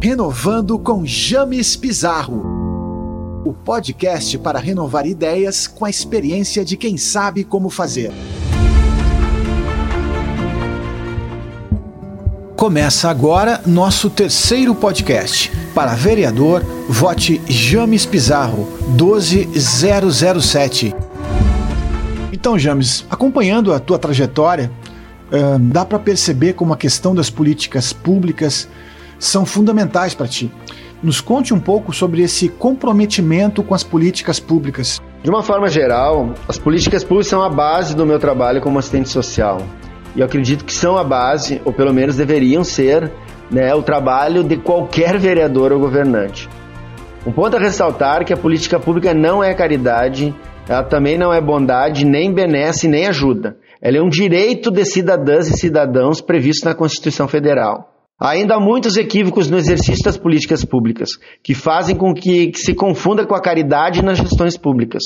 Renovando com James Pizarro. O podcast para renovar ideias com a experiência de quem sabe como fazer. Começa agora nosso terceiro podcast. Para vereador, vote James Pizarro 12007. Então, James, acompanhando a tua trajetória, dá para perceber como a questão das políticas públicas são fundamentais para ti. Nos conte um pouco sobre esse comprometimento com as políticas públicas. De uma forma geral, as políticas públicas são a base do meu trabalho como assistente social. E eu acredito que são a base, ou pelo menos deveriam ser, né, o trabalho de qualquer vereador ou governante. Um ponto a ressaltar é que a política pública não é caridade, ela também não é bondade, nem benesse, nem ajuda. Ela é um direito de cidadãs e cidadãos previsto na Constituição Federal. Há ainda muitos equívocos no exercício das políticas públicas, que fazem com que, que se confunda com a caridade nas gestões públicas.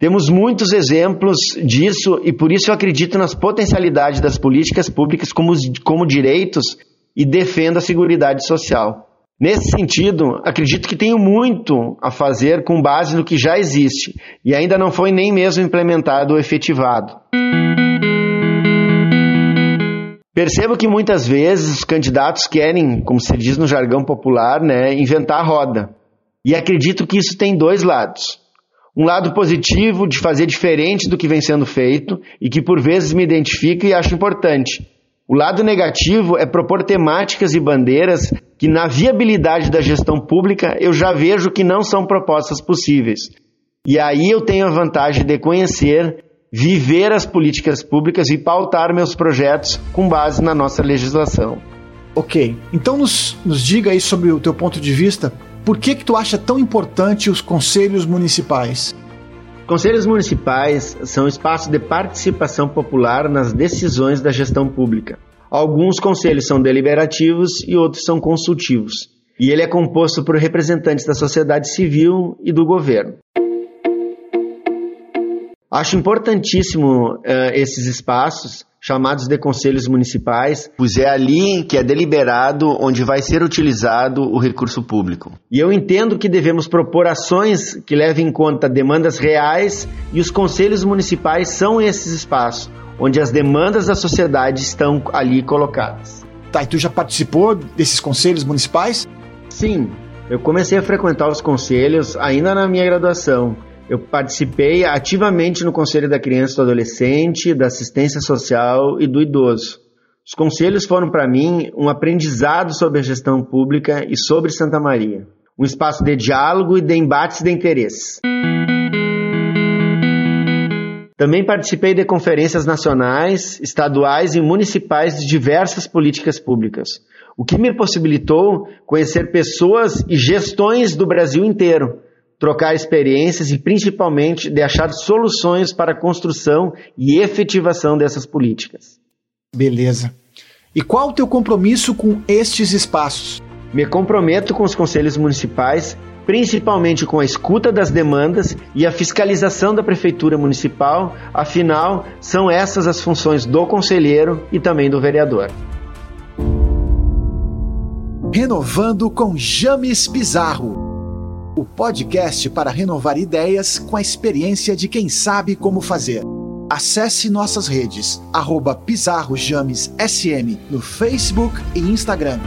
Temos muitos exemplos disso e por isso eu acredito nas potencialidades das políticas públicas como, como direitos e defendo a seguridade social. Nesse sentido, acredito que tenho muito a fazer com base no que já existe e ainda não foi nem mesmo implementado ou efetivado. Percebo que muitas vezes os candidatos querem, como se diz no jargão popular, né, inventar a roda. E acredito que isso tem dois lados. Um lado positivo de fazer diferente do que vem sendo feito e que por vezes me identifico e acho importante. O lado negativo é propor temáticas e bandeiras que, na viabilidade da gestão pública, eu já vejo que não são propostas possíveis. E aí eu tenho a vantagem de conhecer viver as políticas públicas e pautar meus projetos com base na nossa legislação. Ok, então nos, nos diga aí sobre o teu ponto de vista, por que que tu acha tão importante os conselhos municipais? Conselhos municipais são espaços de participação popular nas decisões da gestão pública. Alguns conselhos são deliberativos e outros são consultivos. E ele é composto por representantes da sociedade civil e do governo. Acho importantíssimo uh, esses espaços chamados de conselhos municipais, pois é ali que é deliberado onde vai ser utilizado o recurso público. E eu entendo que devemos propor ações que levem em conta demandas reais e os conselhos municipais são esses espaços onde as demandas da sociedade estão ali colocadas. Tá, e tu já participou desses conselhos municipais? Sim, eu comecei a frequentar os conselhos ainda na minha graduação eu participei ativamente no Conselho da Criança e do Adolescente, da Assistência Social e do Idoso. Os conselhos foram para mim um aprendizado sobre a gestão pública e sobre Santa Maria, um espaço de diálogo e de embates de interesses. Também participei de conferências nacionais, estaduais e municipais de diversas políticas públicas, o que me possibilitou conhecer pessoas e gestões do Brasil inteiro, trocar experiências e principalmente de achar soluções para a construção e efetivação dessas políticas. Beleza. E qual o teu compromisso com estes espaços? Me comprometo com os conselhos municipais, principalmente com a escuta das demandas e a fiscalização da prefeitura municipal, afinal, são essas as funções do conselheiro e também do vereador. Renovando com James Pizarro o podcast para renovar ideias com a experiência de quem sabe como fazer. Acesse nossas redes, arroba PizarroJamesSM no Facebook e Instagram.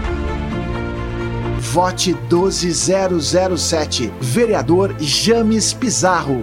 Vote 12007, vereador James Pizarro.